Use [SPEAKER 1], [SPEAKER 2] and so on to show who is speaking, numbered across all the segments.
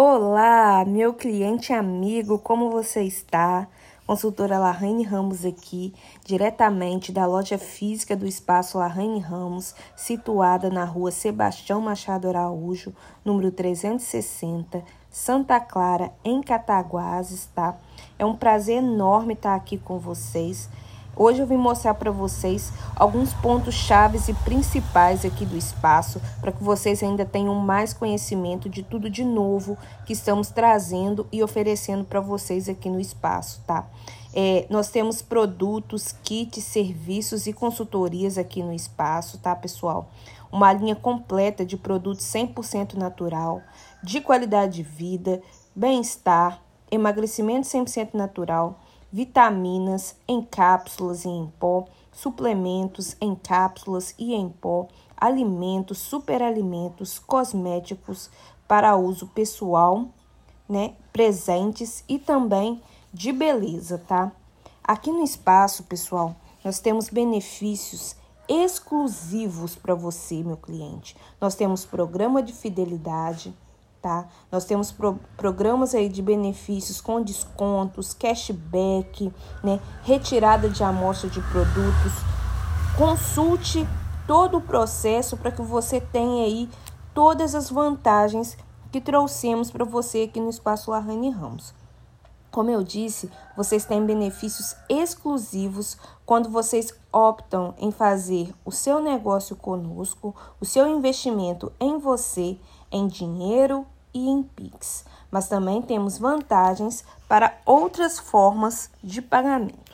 [SPEAKER 1] Olá, meu cliente amigo, como você está? Consultora Larraine Ramos aqui, diretamente da loja física do Espaço Larraine Ramos, situada na rua Sebastião Machado Araújo, número 360, Santa Clara, em Cataguases, tá? É um prazer enorme estar aqui com vocês. Hoje eu vim mostrar para vocês alguns pontos chaves e principais aqui do espaço para que vocês ainda tenham mais conhecimento de tudo de novo que estamos trazendo e oferecendo para vocês aqui no espaço, tá? É, nós temos produtos, kits, serviços e consultorias aqui no espaço, tá, pessoal? Uma linha completa de produtos 100% natural, de qualidade de vida, bem-estar, emagrecimento 100% natural vitaminas em cápsulas e em pó, suplementos em cápsulas e em pó, alimentos, superalimentos, cosméticos para uso pessoal, né, presentes e também de beleza, tá? Aqui no espaço, pessoal, nós temos benefícios exclusivos para você, meu cliente. Nós temos programa de fidelidade, tá? Nós temos pro, programas aí de benefícios com descontos, cashback, né? Retirada de amostra de produtos. Consulte todo o processo para que você tenha aí todas as vantagens que trouxemos para você aqui no Espaço Larraine Ramos. Como eu disse, vocês têm benefícios exclusivos quando vocês optam em fazer o seu negócio conosco, o seu investimento em você, em dinheiro e em Pix. Mas também temos vantagens para outras formas de pagamento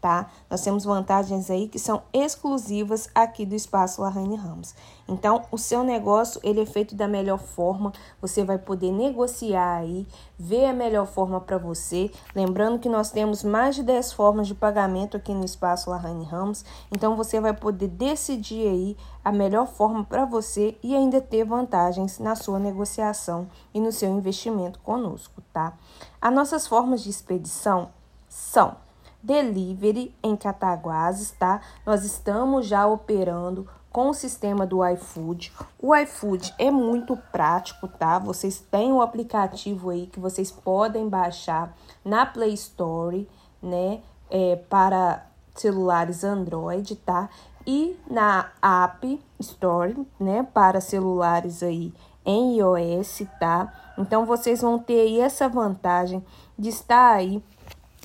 [SPEAKER 1] tá? Nós temos vantagens aí que são exclusivas aqui do Espaço Larraine Ramos. Então, o seu negócio, ele é feito da melhor forma, você vai poder negociar aí, ver a melhor forma para você. Lembrando que nós temos mais de 10 formas de pagamento aqui no Espaço Larraine Ramos, então você vai poder decidir aí a melhor forma para você e ainda ter vantagens na sua negociação e no seu investimento conosco, tá? As nossas formas de expedição são delivery em Cataguases, tá? Nós estamos já operando com o sistema do iFood. O iFood é muito prático, tá? Vocês têm um aplicativo aí que vocês podem baixar na Play Store, né? É, para celulares Android, tá? E na App Store, né? Para celulares aí em iOS, tá? Então vocês vão ter aí essa vantagem de estar aí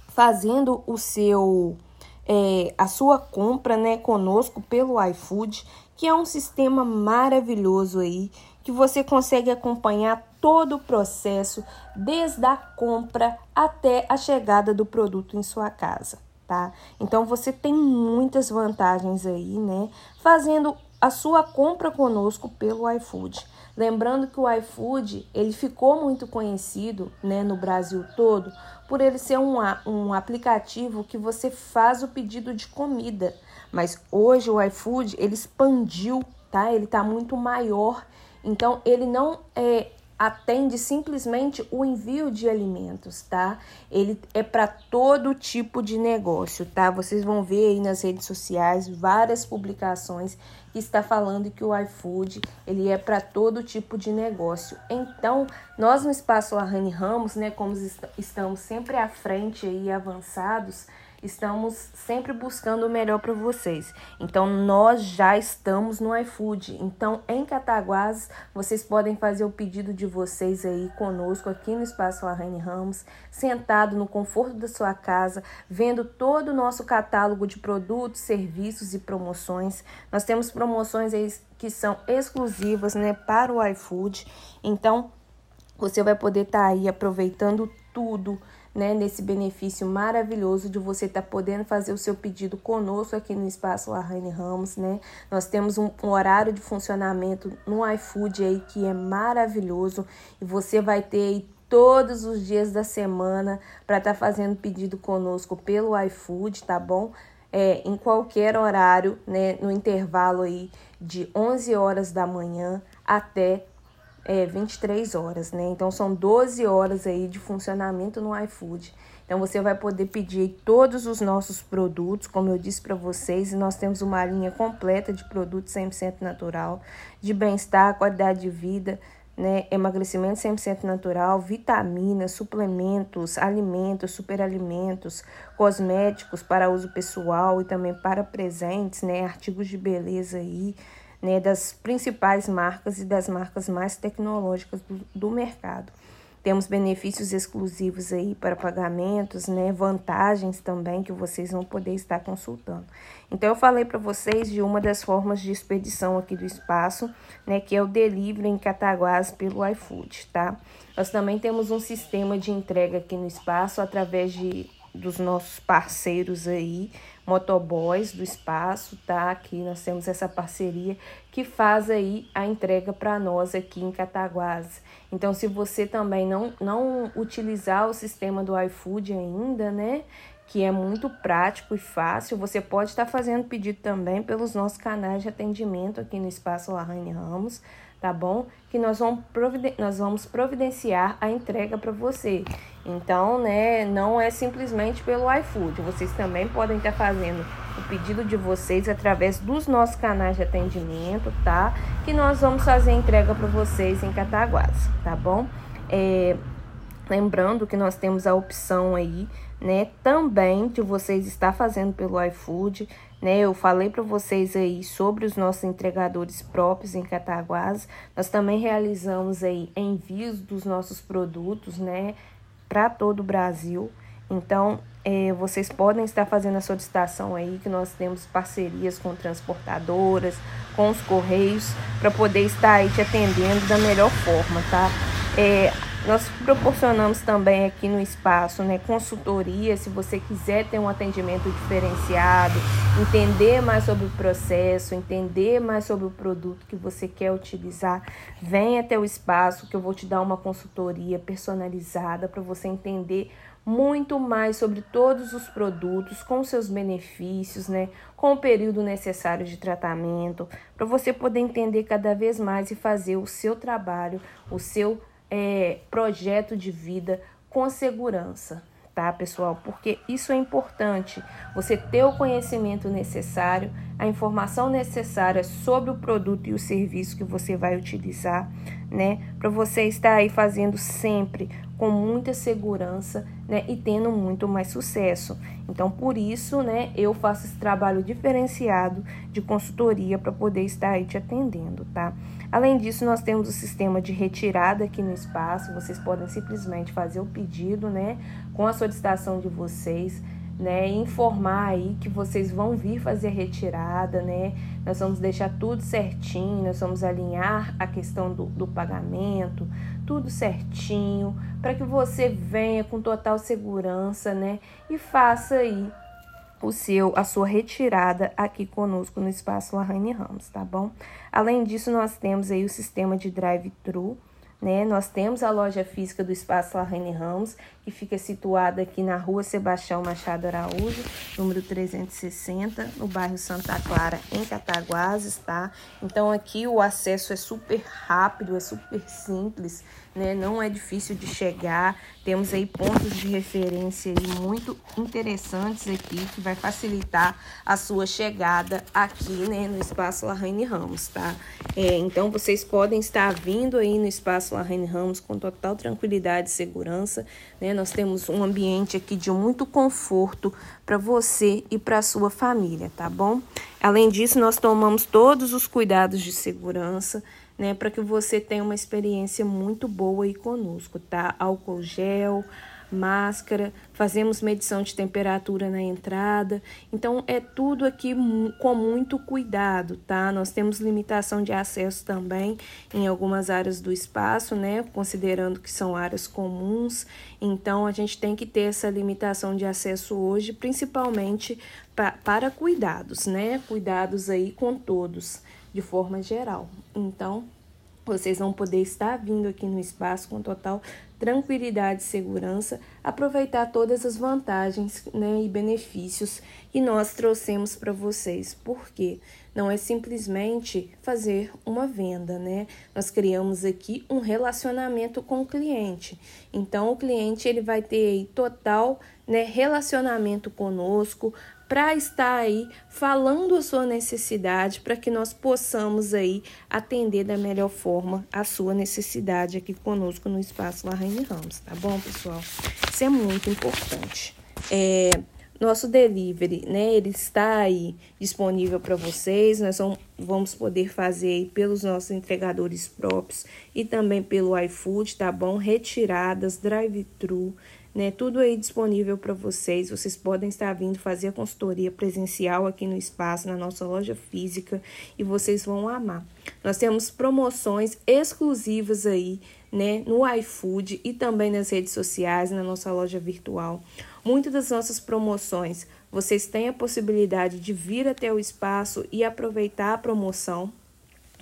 [SPEAKER 1] fazendo o seu é, a sua compra né, conosco pelo iFood, que é um sistema maravilhoso aí, que você consegue acompanhar todo o processo, desde a compra até a chegada do produto em sua casa, tá? Então você tem muitas vantagens aí, né? Fazendo a sua compra conosco pelo iFood. Lembrando que o iFood ele ficou muito conhecido né, no Brasil todo por ele ser um, um aplicativo que você faz o pedido de comida. Mas hoje o iFood ele expandiu, tá? Ele está muito maior. Então ele não é atende simplesmente o envio de alimentos, tá? Ele é para todo tipo de negócio, tá? Vocês vão ver aí nas redes sociais várias publicações que está falando que o iFood, ele é para todo tipo de negócio. Então, nós no Espaço Arrane Ramos, né, como estamos sempre à frente e avançados, estamos sempre buscando o melhor para vocês. Então, nós já estamos no iFood. Então, em Cataguases, vocês podem fazer o pedido de vocês aí conosco, aqui no Espaço Arraine Ramos, sentado no conforto da sua casa, vendo todo o nosso catálogo de produtos, serviços e promoções. Nós temos promoções aí que são exclusivas né, para o iFood. Então, você vai poder estar tá aí aproveitando tudo né, nesse benefício maravilhoso de você estar tá podendo fazer o seu pedido conosco aqui no Espaço Larraine Ramos, né? Nós temos um, um, horário de funcionamento no iFood aí que é maravilhoso e você vai ter aí todos os dias da semana para estar tá fazendo pedido conosco pelo iFood, tá bom? É, em qualquer horário, né, no intervalo aí de 11 horas da manhã até é, 23 horas, né? Então são 12 horas aí de funcionamento no iFood. Então você vai poder pedir todos os nossos produtos, como eu disse para vocês, e nós temos uma linha completa de produtos 100% natural, de bem-estar, qualidade de vida, né, emagrecimento 100% natural, vitaminas, suplementos, alimentos, superalimentos, cosméticos para uso pessoal e também para presentes, né, artigos de beleza aí, né, das principais marcas e das marcas mais tecnológicas do, do mercado. Temos benefícios exclusivos aí para pagamentos, né? Vantagens também que vocês vão poder estar consultando. Então eu falei para vocês de uma das formas de expedição aqui do espaço, né, que é o delivery em Cataguás pelo iFood, tá? Nós também temos um sistema de entrega aqui no espaço através de dos nossos parceiros aí, motoboys do espaço, tá? Aqui nós temos essa parceria que faz aí a entrega para nós aqui em Cataguás. Então, se você também não, não utilizar o sistema do iFood ainda, né? Que é muito prático e fácil, você pode estar fazendo pedido também pelos nossos canais de atendimento aqui no Espaço Larraine Ramos tá bom? Que nós vamos, nós vamos providenciar a entrega para você. Então, né, não é simplesmente pelo iFood. Vocês também podem estar fazendo o pedido de vocês através dos nossos canais de atendimento, tá? Que nós vamos fazer a entrega para vocês em Cataguás, tá bom? É, lembrando que nós temos a opção aí, né, também de vocês estar fazendo pelo iFood, né? Eu falei para vocês aí sobre os nossos entregadores próprios em Cataguás. Nós também realizamos aí envios dos nossos produtos, né, para todo o Brasil. Então, é, vocês podem estar fazendo a solicitação aí, que nós temos parcerias com transportadoras, com os correios, para poder estar aí te atendendo da melhor forma, tá? É, nós proporcionamos também aqui no espaço né, consultoria, se você quiser ter um atendimento diferenciado, entender mais sobre o processo, entender mais sobre o produto que você quer utilizar, vem até o espaço que eu vou te dar uma consultoria personalizada para você entender muito mais sobre todos os produtos, com seus benefícios, né, com o período necessário de tratamento, para você poder entender cada vez mais e fazer o seu trabalho, o seu é, projeto de vida com segurança, tá, pessoal? Porque isso é importante, você ter o conhecimento necessário, a informação necessária sobre o produto e o serviço que você vai utilizar, né? Para você estar aí fazendo sempre com muita segurança, né, e tendo muito mais sucesso. Então, por isso, né, eu faço esse trabalho diferenciado de consultoria para poder estar aí te atendendo, tá? Além disso, nós temos o sistema de retirada aqui no espaço. Vocês podem simplesmente fazer o pedido, né, com a solicitação de vocês né, informar aí que vocês vão vir fazer a retirada, né? Nós vamos deixar tudo certinho, nós vamos alinhar a questão do, do pagamento, tudo certinho, para que você venha com total segurança, né? E faça aí o seu, a sua retirada aqui conosco no Espaço Larraine Ramos, tá bom? Além disso, nós temos aí o sistema de drive-thru, né? Nós temos a loja física do Espaço Larraine Ramos, que fica situada aqui na rua Sebastião Machado Araújo, número 360, no bairro Santa Clara, em Cataguases, tá? Então aqui o acesso é super rápido, é super simples, né? Não é difícil de chegar. Temos aí pontos de referência muito interessantes aqui, que vai facilitar a sua chegada aqui, né, no Espaço Larraine Ramos, tá? É, então vocês podem estar vindo aí no Espaço Larraine Ramos com total tranquilidade e segurança, né? Nós temos um ambiente aqui de muito conforto para você e para sua família, tá bom? Além disso, nós tomamos todos os cuidados de segurança, né, para que você tenha uma experiência muito boa aí conosco, tá? Álcool gel, máscara, fazemos medição de temperatura na entrada. Então é tudo aqui com muito cuidado, tá? Nós temos limitação de acesso também em algumas áreas do espaço, né? Considerando que são áreas comuns. Então a gente tem que ter essa limitação de acesso hoje, principalmente pra, para cuidados, né? Cuidados aí com todos, de forma geral. Então, vocês vão poder estar vindo aqui no espaço com total tranquilidade e segurança, aproveitar todas as vantagens né, e benefícios que nós trouxemos para vocês. Por quê? Não é simplesmente fazer uma venda, né? Nós criamos aqui um relacionamento com o cliente. Então, o cliente ele vai ter total né, relacionamento conosco, para estar aí falando a sua necessidade para que nós possamos aí atender da melhor forma a sua necessidade aqui conosco no espaço Larraine Ramos, tá bom, pessoal? Isso é muito importante. É, nosso delivery, né? Ele está aí disponível para vocês. Nós vamos poder fazer pelos nossos entregadores próprios e também pelo iFood, tá bom? Retiradas, drive-thru, né? Tudo aí disponível para vocês. Vocês podem estar vindo fazer a consultoria presencial aqui no espaço, na nossa loja física, e vocês vão amar. Nós temos promoções exclusivas aí, né, no iFood e também nas redes sociais, na nossa loja virtual. Muitas das nossas promoções, vocês têm a possibilidade de vir até o espaço e aproveitar a promoção,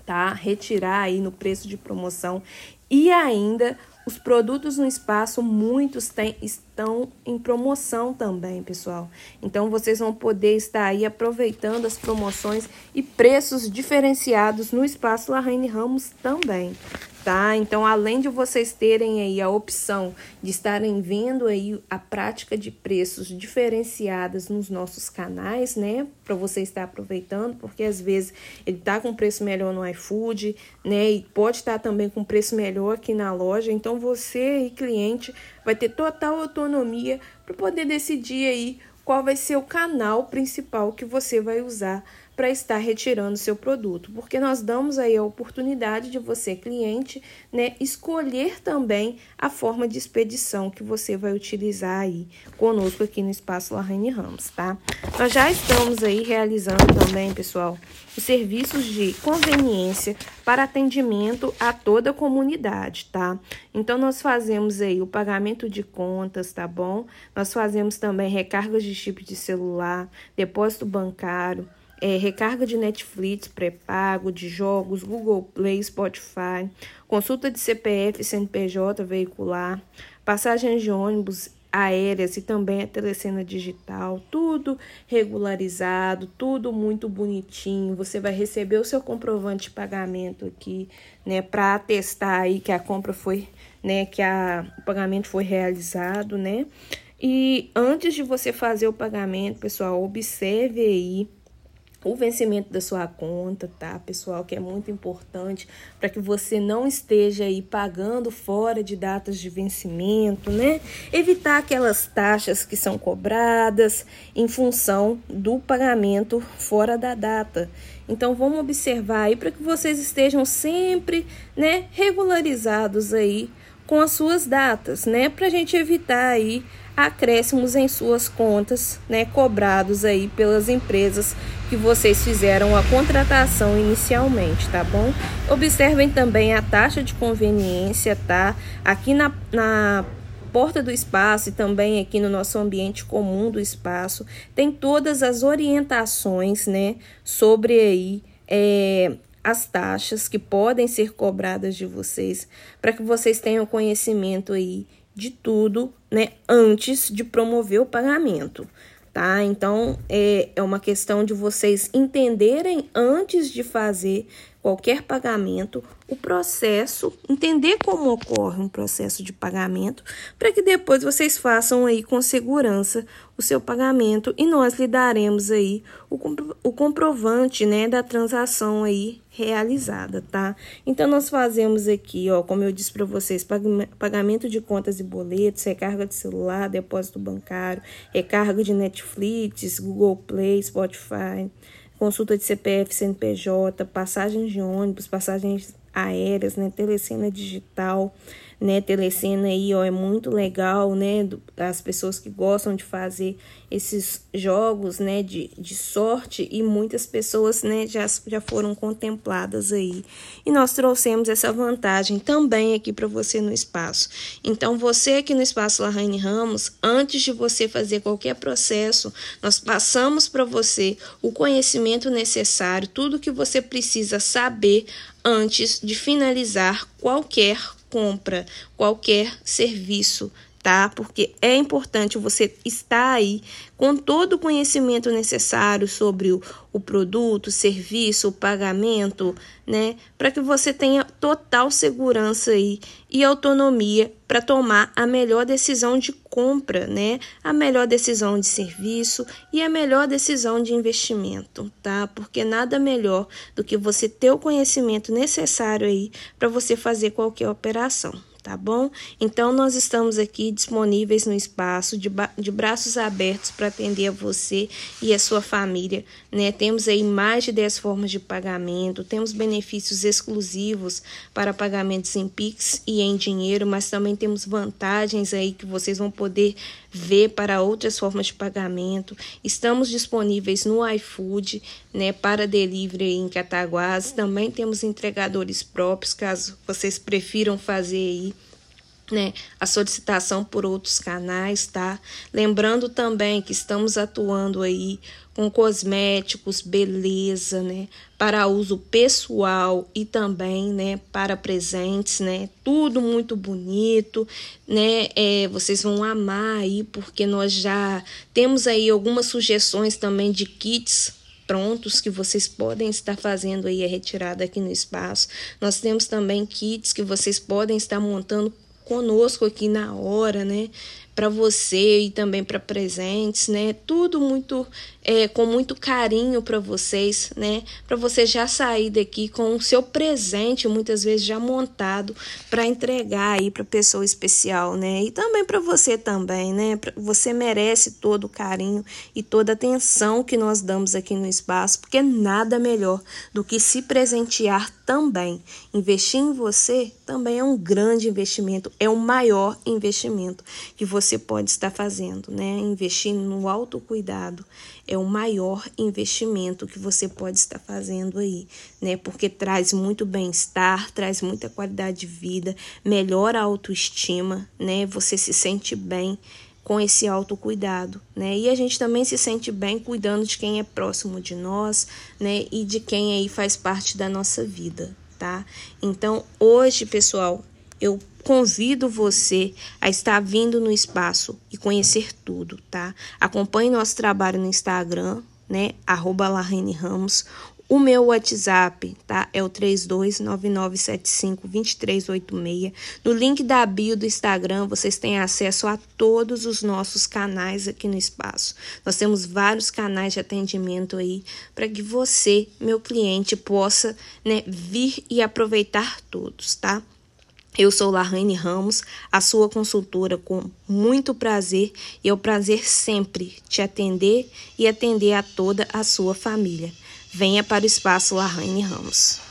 [SPEAKER 1] tá? Retirar aí no preço de promoção e ainda os produtos no espaço, muitos têm, estão em promoção também, pessoal. Então, vocês vão poder estar aí aproveitando as promoções e preços diferenciados no espaço Larraine Ramos também tá? Então, além de vocês terem aí a opção de estarem vendo aí a prática de preços diferenciadas nos nossos canais, né? Para você estar aproveitando, porque às vezes ele tá com preço melhor no iFood, né? E pode estar também com preço melhor aqui na loja. Então, você e cliente vai ter total autonomia para poder decidir aí qual vai ser o canal principal que você vai usar para estar retirando seu produto, porque nós damos aí a oportunidade de você, cliente, né, escolher também a forma de expedição que você vai utilizar aí conosco aqui no Espaço Larraine Ramos, tá? Nós já estamos aí realizando também, pessoal, os serviços de conveniência para atendimento a toda a comunidade, tá? Então, nós fazemos aí o pagamento de contas, tá bom? Nós fazemos também recargas de chip de celular, depósito bancário, é, recarga de Netflix pré-pago, de jogos, Google Play, Spotify, consulta de CPF, CNPJ veicular, passagens de ônibus aéreas e também a telecena digital, tudo regularizado, tudo muito bonitinho. Você vai receber o seu comprovante de pagamento aqui, né, para atestar aí que a compra foi, né, que a, o pagamento foi realizado, né? E antes de você fazer o pagamento, pessoal, observe aí o vencimento da sua conta, tá, pessoal? Que é muito importante para que você não esteja aí pagando fora de datas de vencimento, né? Evitar aquelas taxas que são cobradas em função do pagamento fora da data. Então vamos observar aí para que vocês estejam sempre, né, regularizados aí com as suas datas, né, para a gente evitar aí acréscimos em suas contas, né, cobrados aí pelas empresas que vocês fizeram a contratação inicialmente, tá bom? Observem também a taxa de conveniência, tá? Aqui na, na porta do espaço e também aqui no nosso ambiente comum do espaço, tem todas as orientações, né, sobre aí é, as taxas que podem ser cobradas de vocês, para que vocês tenham conhecimento aí de tudo, né, antes de promover o pagamento, tá? Então é, é uma questão de vocês entenderem antes de fazer qualquer pagamento o processo, entender como ocorre um processo de pagamento, para que depois vocês façam aí com segurança o seu pagamento e nós lhe daremos aí o, o comprovante, né, da transação aí realizada, tá? Então nós fazemos aqui, ó, como eu disse para vocês, pagamento de contas e boletos, recarga de celular, depósito bancário, recarga de Netflix, Google Play, Spotify, consulta de CPF, CNPJ, passagens de ônibus, passagens aéreas, né, telecena digital, né, telecena aí, ó, é muito legal, né, as pessoas que gostam de fazer esses jogos, né, de, de sorte e muitas pessoas, né, já, já foram contempladas aí. E nós trouxemos essa vantagem também aqui para você no espaço. Então, você aqui no espaço Larraine Ramos, antes de você fazer qualquer processo, nós passamos para você o conhecimento necessário, tudo que você precisa saber antes de finalizar qualquer compra, qualquer serviço tá? Porque é importante você estar aí com todo o conhecimento necessário sobre o, o produto, o serviço, o pagamento, né? Para que você tenha total segurança aí e autonomia para tomar a melhor decisão de compra, né? A melhor decisão de serviço e a melhor decisão de investimento, tá? Porque nada melhor do que você ter o conhecimento necessário aí para você fazer qualquer operação tá bom? Então, nós estamos aqui disponíveis no espaço, de, de braços abertos para atender a você e a sua família, né? Temos aí mais de 10 formas de pagamento, temos benefícios exclusivos para pagamentos em Pix e em dinheiro, mas também temos vantagens aí que vocês vão poder ver para outras formas de pagamento. Estamos disponíveis no iFood, né, para delivery em Cataguás. Também temos entregadores próprios, caso vocês prefiram fazer aí né, a solicitação por outros canais, tá? Lembrando também que estamos atuando aí com cosméticos, beleza, né, para uso pessoal e também, né, para presentes, né, tudo muito bonito, né, é, vocês vão amar aí porque nós já temos aí algumas sugestões também de kits prontos que vocês podem estar fazendo aí a retirada aqui no espaço. Nós temos também kits que vocês podem estar montando conosco aqui na hora, né? Para você e também para presentes, né? Tudo muito é, com muito carinho para vocês, né? Para você já sair daqui com o seu presente, muitas vezes já montado, para entregar aí para pessoa especial, né? E também para você também, né? Você merece todo o carinho e toda a atenção que nós damos aqui no espaço, porque nada melhor do que se presentear também. Investir em você também é um grande investimento, é o maior investimento que você pode estar fazendo, né? Investir no autocuidado é o maior investimento que você pode estar fazendo aí, né? Porque traz muito bem-estar, traz muita qualidade de vida, melhora a autoestima, né? Você se sente bem com esse autocuidado, né? E a gente também se sente bem cuidando de quem é próximo de nós, né? E de quem aí faz parte da nossa vida, tá? Então, hoje, pessoal, eu convido você a estar vindo no espaço e conhecer tudo, tá? Acompanhe nosso trabalho no Instagram, né? Arroba Ramos. O meu WhatsApp, tá? É o 3299752386. No link da bio do Instagram, vocês têm acesso a todos os nossos canais aqui no espaço. Nós temos vários canais de atendimento aí para que você, meu cliente, possa, né, vir e aproveitar todos, tá? Eu sou Larraine Ramos, a sua consultora com muito prazer e é um prazer sempre te atender e atender a toda a sua família. Venha para o espaço Larraine Ramos.